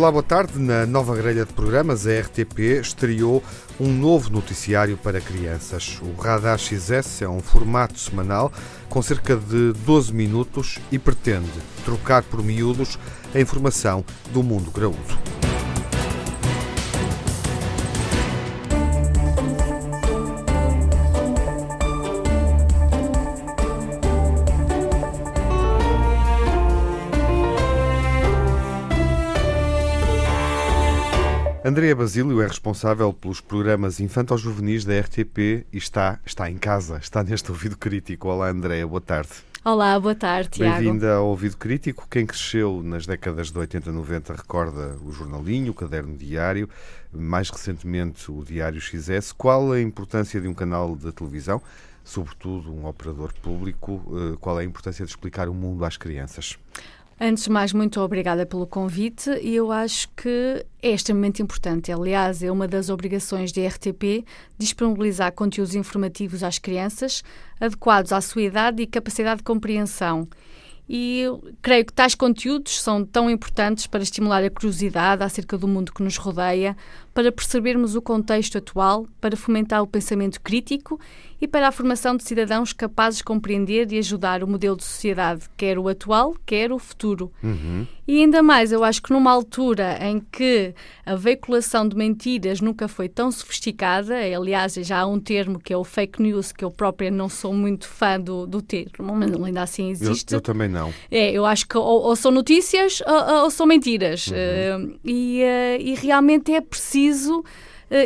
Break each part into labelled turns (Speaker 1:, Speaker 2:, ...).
Speaker 1: Olá, boa tarde. Na nova grelha de programas, a RTP estreou um novo noticiário para crianças. O Radar XS é um formato semanal com cerca de 12 minutos e pretende trocar por miúdos a informação do mundo graúdo. Andréa Basílio é responsável pelos programas infantil-juvenis da RTP e está, está em casa, está neste ouvido crítico. Olá, Andréa, boa tarde.
Speaker 2: Olá, boa tarde, Tiago.
Speaker 1: Bem-vinda ao Ouvido Crítico. Quem cresceu nas décadas de 80 e 90 recorda o jornalinho, o caderno diário, mais recentemente o Diário XS. Qual a importância de um canal de televisão, sobretudo um operador público? Eh, qual é a importância de explicar o mundo às crianças?
Speaker 2: Antes de mais, muito obrigada pelo convite e eu acho que é extremamente importante. Aliás, é uma das obrigações da RTP disponibilizar conteúdos informativos às crianças adequados à sua idade e capacidade de compreensão. E creio que tais conteúdos são tão importantes para estimular a curiosidade acerca do mundo que nos rodeia, para percebermos o contexto atual, para fomentar o pensamento crítico e para a formação de cidadãos capazes de compreender e ajudar o modelo de sociedade, quer o atual, quer o futuro.
Speaker 1: Uhum.
Speaker 2: E ainda mais, eu acho que numa altura em que a veiculação de mentiras nunca foi tão sofisticada, aliás, já há um termo que é o fake news, que eu própria não sou muito fã do, do termo, mas ainda assim existe.
Speaker 1: Eu, eu também não.
Speaker 2: É, eu acho que ou, ou são notícias ou, ou são mentiras. Uhum. Uh, e, uh, e realmente é preciso uh,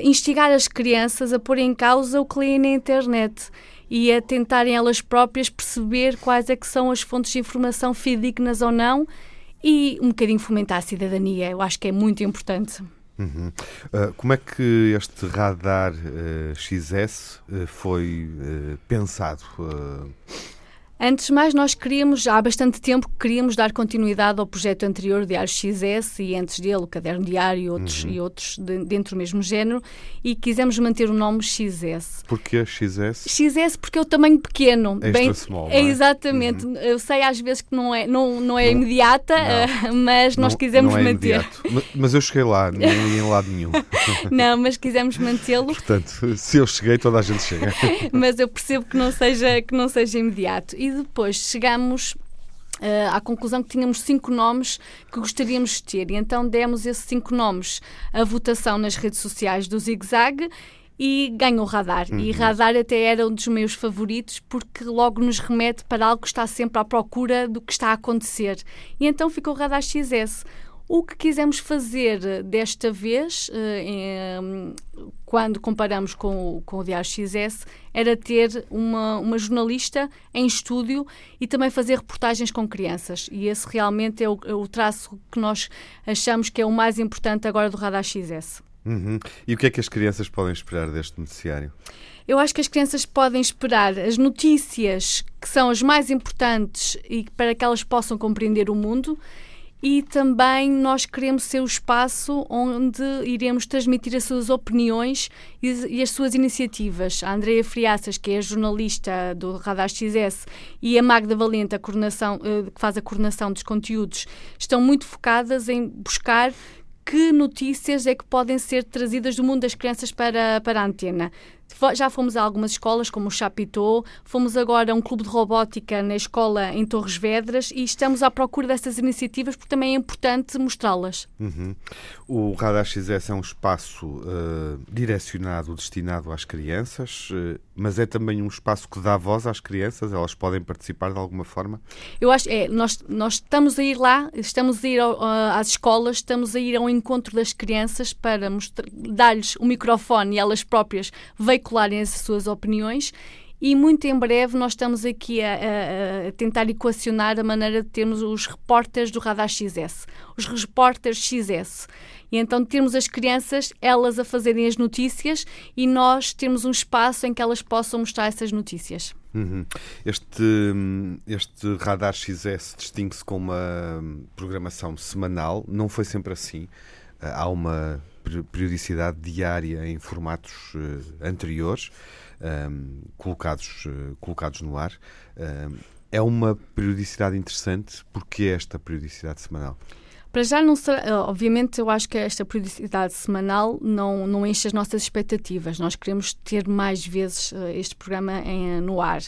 Speaker 2: instigar as crianças a pôr em causa o que leem na internet e a tentarem elas próprias perceber quais é que são as fontes de informação fidedignas ou não e um bocadinho fomentar a cidadania. Eu acho que é muito importante.
Speaker 1: Uhum. Uh, como é que este radar uh, XS uh, foi pensado?
Speaker 2: Antes de mais, nós queríamos, já há bastante tempo, queríamos dar continuidade ao projeto anterior, Diário XS, e antes dele, o Caderno Diário e outros, uhum. e outros de, dentro do mesmo género, e quisemos manter o nome XS.
Speaker 1: Porquê XS?
Speaker 2: XS porque é o tamanho pequeno.
Speaker 1: Extra bem, small,
Speaker 2: é? é? Exatamente. Uhum. Eu sei às vezes que não é, não, não é não, imediata, não, mas nós quisemos
Speaker 1: não é
Speaker 2: manter.
Speaker 1: Imediato. Mas eu cheguei lá, não ia em lado nenhum.
Speaker 2: não, mas quisemos mantê-lo.
Speaker 1: Portanto, se eu cheguei, toda a gente chega.
Speaker 2: mas eu percebo que não seja, que não seja imediato. E depois chegamos Uh, à conclusão que tínhamos cinco nomes que gostaríamos de ter. E então demos esses cinco nomes à votação nas redes sociais do Zig Zag e ganhou Radar. Uhum. E Radar até era um dos meus favoritos porque logo nos remete para algo que está sempre à procura do que está a acontecer. E então ficou Radar XS. O que quisemos fazer desta vez, eh, quando comparamos com, com o Diário XS, era ter uma, uma jornalista em estúdio e também fazer reportagens com crianças. E esse realmente é o, é o traço que nós achamos que é o mais importante agora do Radar XS.
Speaker 1: Uhum. E o que é que as crianças podem esperar deste noticiário?
Speaker 2: Eu acho que as crianças podem esperar as notícias que são as mais importantes e para que elas possam compreender o mundo e também nós queremos ser o espaço onde iremos transmitir as suas opiniões e, as suas iniciativas. A Andrea Friaças, que é jornalista do Radar XS, e a Magda Valente, a coordenação, eh, que faz a coordenação dos conteúdos, estão muito focadas em buscar que notícias é que podem ser trazidas do mundo das crianças para, para a antena. Já fomos a algumas escolas, como o Chapitou, fomos agora a um clube de robótica na escola em Torres Vedras e estamos à procura dessas iniciativas porque também é importante mostrá-las.
Speaker 1: Uhum. O Radar XS é um espaço uh, direcionado, destinado às crianças, uh, mas é também um espaço que dá voz às crianças, elas podem participar de alguma forma?
Speaker 2: Eu acho, é, nós, nós estamos a ir lá, estamos a ir ao, às escolas, estamos a ir ao encontro das crianças para dar-lhes o microfone e elas próprias veicularem as suas opiniões e muito em breve nós estamos aqui a, a, a, tentar equacionar a maneira de termos os repórteres do Radar XS, os repórteres XS. E então termos as crianças, elas a fazerem as notícias e nós termos um espaço em que elas possam mostrar essas notícias.
Speaker 1: Uhum. Este, este Radar XS distingue-se com uma programação semanal, não foi sempre assim. Há uma periodicidade diária em formatos uh, anteriores, um, ehm, colocados, uh, colocados no ar. Um, ehm, é uma periodicidade interessante. Porque esta periodicidade semanal?
Speaker 2: Para já não será, obviamente eu acho que esta periodicidade semanal não, não enche as nossas expectativas. Nós queremos ter mais vezes este programa em, no ar.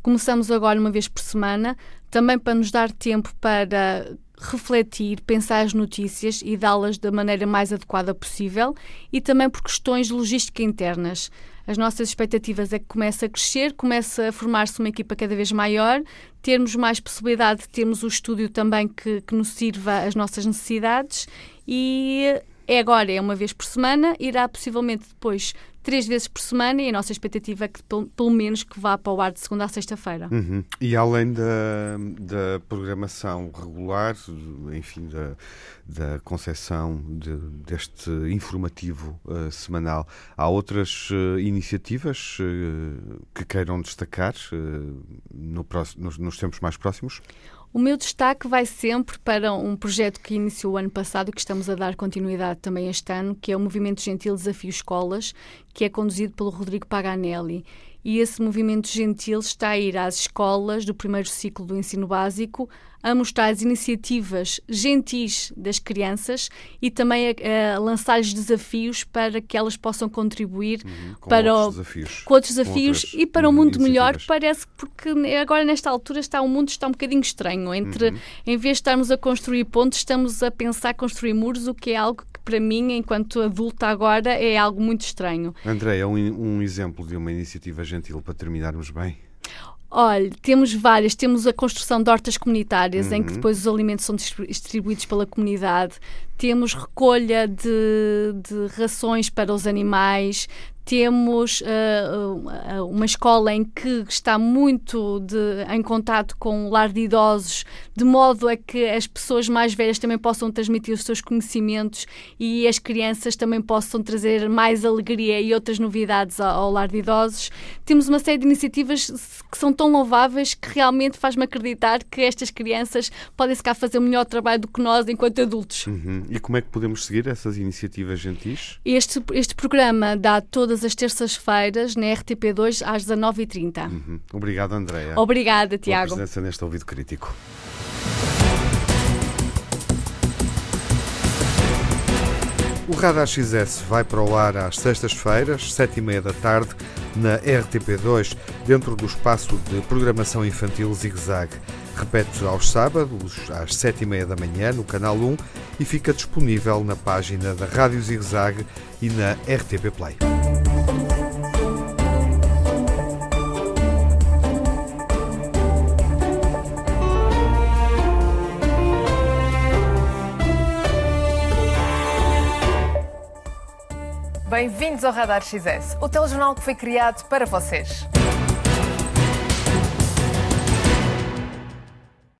Speaker 2: Começamos agora uma vez por semana, também para nos dar tempo para refletir, pensar as notícias e dá-las da maneira mais adequada possível e também por questões de logística internas. As nossas expectativas é que comece a crescer, comece a formar-se uma equipa cada vez maior, termos mais possibilidade de termos o estúdio também que, que nos sirva as nossas necessidades e é agora, é uma vez por semana, irá possivelmente depois três vezes por semana e a nossa expectativa é que pelo menos que vá para o ar de segunda a sexta-feira.
Speaker 1: Uhum. E além da, da programação regular, enfim, da, da de, deste informativo uh, semanal, há outras uh, iniciativas uh, que queiram destacar no próximo, nos, nos tempos mais próximos?
Speaker 2: O meu destaque vai sempre para um projeto que iniciou o ano passado e que estamos a dar continuidade também este ano, que é o Movimento Gentil Desafio Escolas, que é conduzido pelo Rodrigo Paganelli e esse movimento gentil está a ir às escolas do primeiro ciclo do ensino básico a mostrar as iniciativas gentis das crianças e também a, a lançar-lhes desafios para que elas possam contribuir
Speaker 1: uhum, com
Speaker 2: para
Speaker 1: outros o, desafios,
Speaker 2: com outros desafios
Speaker 1: com
Speaker 2: e para um mundo melhor. Parece que porque agora nesta altura está o mundo está um bocadinho estranho entre uhum. em vez de estarmos a construir pontos estamos a pensar construir muros, o que é algo que para mim enquanto adulta agora é algo muito estranho.
Speaker 1: André, é um, um exemplo de uma iniciativa gentil para terminarmos bem.
Speaker 2: Olha, temos várias. Temos a construção de hortas comunitárias, uhum. em que uhum. depois os alimentos são distribuídos pela comunidade. Temos recolha de, de rações para os animais temos uh, uma escola em que está muito de, em contato com o lar de idosos, de modo a que as pessoas mais velhas também possam transmitir os seus conhecimentos e as crianças também possam trazer mais alegria e outras novidades ao, ao lar de idosos. Temos uma série de iniciativas que são tão louváveis que realmente faz-me acreditar que estas crianças podem se cá fazer um melhor trabalho do que nós enquanto adultos.
Speaker 1: Uhum. E como é que podemos seguir essas iniciativas gentis?
Speaker 2: Este, este programa dá todas todas as terças-feiras na RTP2 às 19h30.
Speaker 1: Uhum. Obrigado, Andréa.
Speaker 2: Obrigada, Tiago.
Speaker 1: Pela presença neste ouvido crítico. O Radar XS vai para o ar às sextas-feiras, sete e meia da tarde, na RTP2, dentro do espaço de programação infantil Zig Zag. Repete aos sábados, às sete e meia da manhã, no Canal 1 e fica disponível na página da Rádio Zig Zag e na RTP Play.
Speaker 3: Bem-vindos ao Radar XS, o telejornal que foi criado para vocês.